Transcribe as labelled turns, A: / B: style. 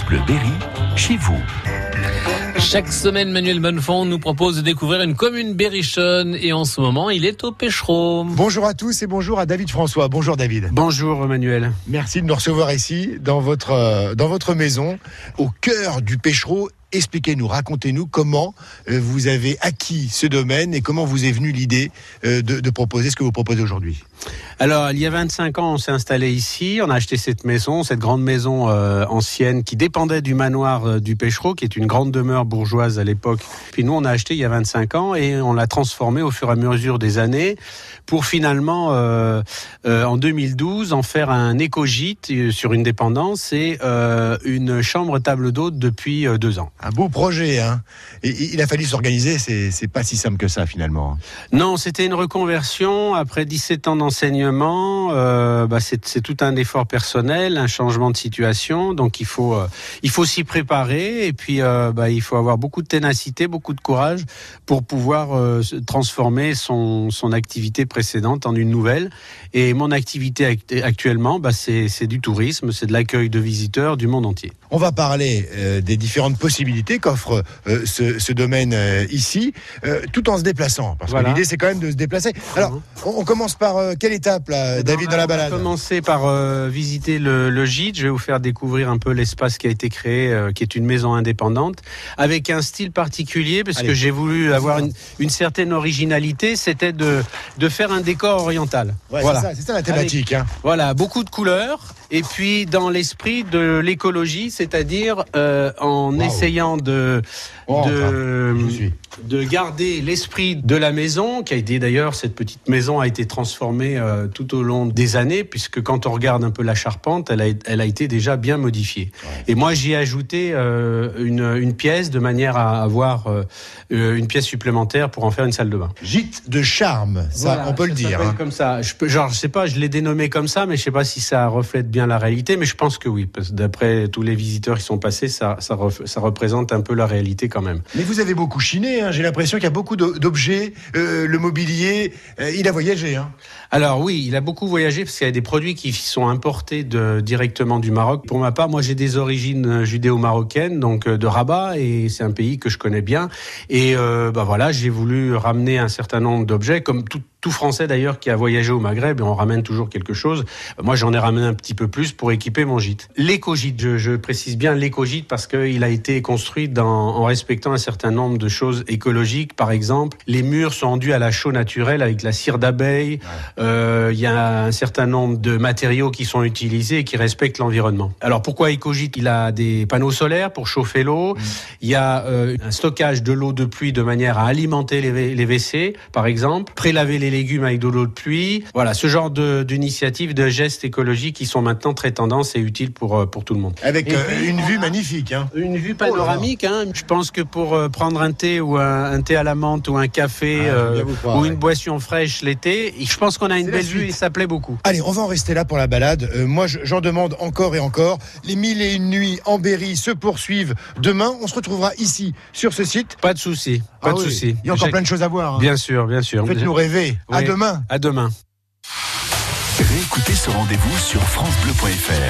A: France Bleu Berry, chez vous.
B: Chaque semaine, Manuel Bonnefond nous propose de découvrir une commune berrichonne et en ce moment, il est au Pêchereau.
C: Bonjour à tous et bonjour à David François. Bonjour David.
D: Bonjour Manuel.
C: Merci de nous recevoir ici dans votre, euh, dans votre maison, au cœur du Pêchereau expliquez-nous, racontez-nous comment euh, vous avez acquis ce domaine et comment vous est venue l'idée euh, de, proposer ce que vous proposez aujourd'hui.
D: Alors, il y a 25 ans, on s'est installé ici, on a acheté cette maison, cette grande maison euh, ancienne qui dépendait du manoir du Pêchereau, qui est une grande demeure bourgeoise à l'époque. Puis nous, on a acheté il y a 25 ans et on l'a transformé au fur et à mesure des années pour finalement, en 2012, en faire un éco-gîte sur une dépendance et une chambre table d'hôte depuis deux ans.
C: Un beau projet, hein et, Il a fallu s'organiser, c'est pas si simple que ça finalement.
D: Non, c'était une reconversion après 17 ans d'enseignement. Euh, bah, c'est tout un effort personnel, un changement de situation. Donc il faut, euh, il faut s'y préparer et puis euh, bah, il faut avoir beaucoup de ténacité, beaucoup de courage pour pouvoir transformer son, son activité précédente en une nouvelle. Et mon activité actuellement, bah, c'est du tourisme, c'est de l'accueil de visiteurs du monde entier.
C: On va parler des différentes possibilités qu'offre euh, ce, ce, domaine euh, ici, tout en se déplaçant. Parce voilà. que l'idée, c'est quand même de se déplacer. Alors, on, on commence par quelle étape, là, David,
D: on
C: dans la balade
D: On va commencer par visiter le, le, gîte. Je vais vous faire découvrir un peu l'espace qui a été créé, qui est une maison indépendante, avec un style particulier, parce Allez. que j'ai voulu avoir une, une, certaine originalité, c'était de, de faire un décor oriental.
C: Ouais, voilà. C'est ça, ça, la thématique.
D: Avec,
C: hein.
D: Voilà, beaucoup de couleurs, et puis dans l'esprit de l'écologie, c'est-à-dire euh, en wow. essayant de,
C: oh,
D: de, de garder l'esprit de la maison, qui a été d'ailleurs, cette petite maison a été transformée euh, tout au long des années, puisque quand on regarde un peu la charpente, elle a, elle a été déjà bien modifiée. Ouais. Et moi, j'y ai ajouté euh, une, une, pièce de manière à avoir une pièce supplémentaire pour en faire une salle de bain.
C: Gîte de charme, ça,
D: voilà,
C: on peut
D: ça
C: le dire. Hein.
D: Comme ça, je peux, genre, je sais pas, je l'ai dénommé comme ça, mais je sais pas si ça reflète bien la réalité, mais je pense que oui, parce que d'après tous les visiteurs qui sont passés, ça, ça, ref, ça représente un peu la réalité quand même.
C: Mais vous avez beaucoup chiné, hein, j'ai l'impression qu'il y a beaucoup d'objets, euh, le mobilier, euh, il a voyagé. Hein.
D: Alors oui, il a beaucoup voyagé parce qu'il y a des produits qui sont importés de, directement du Maroc. Pour ma part, moi j'ai des origines judéo-marocaines, donc de Rabat, et c'est un pays que je connais bien. Et euh, bah voilà, j'ai voulu ramener un certain nombre d'objets, comme tout, tout Français d'ailleurs qui a voyagé au Maghreb, et on ramène toujours quelque chose. Moi, j'en ai ramené un petit peu plus pour équiper mon gîte. L'éco-gîte, je, je, précise bien l'éco-gîte parce qu'il a été construit dans, en respectant un certain nombre de choses écologiques. Par exemple, les murs sont endus à la chaux naturelle avec la cire d'abeille. Il ouais. euh, y a un certain nombre de matériaux qui sont utilisés et qui respectent l'environnement. Alors pourquoi éco-gîte? Il a des panneaux solaires pour chauffer l'eau. Mmh. Il y a euh, un stockage de l'eau de pluie de manière à alimenter les, les WC, par exemple. Prélaver les légumes avec de l'eau de pluie. Voilà, ce genre d'initiatives, de, de, gestes écologiques qui sont maintenant très tendance et utiles pour, euh, pour tout le monde.
C: Avec euh, puis, une vue magnifique. Hein.
D: Une vue panoramique. Hein. Je pense que pour euh, prendre un thé ou un, un, thé à la menthe ou un café ah, euh, croire, ou ouais. une boisson fraîche l'été, je pense qu'on a une belle vue et ça plaît beaucoup.
C: Allez, on va en rester là pour la balade. Moi, j'en demande encore et encore. Les mille et une nuits en Berry se poursuivent demain. On se retrouvera ici, sur ce site.
D: Pas de souci. Pas
C: ah
D: de
C: oui.
D: souci.
C: Il y a encore plein de choses à voir. Hein.
D: Bien sûr, bien sûr.
C: Faites-nous rêver. À demain.
D: À demain.
A: Réécoutez ce rendez-vous sur FranceBleu.fr.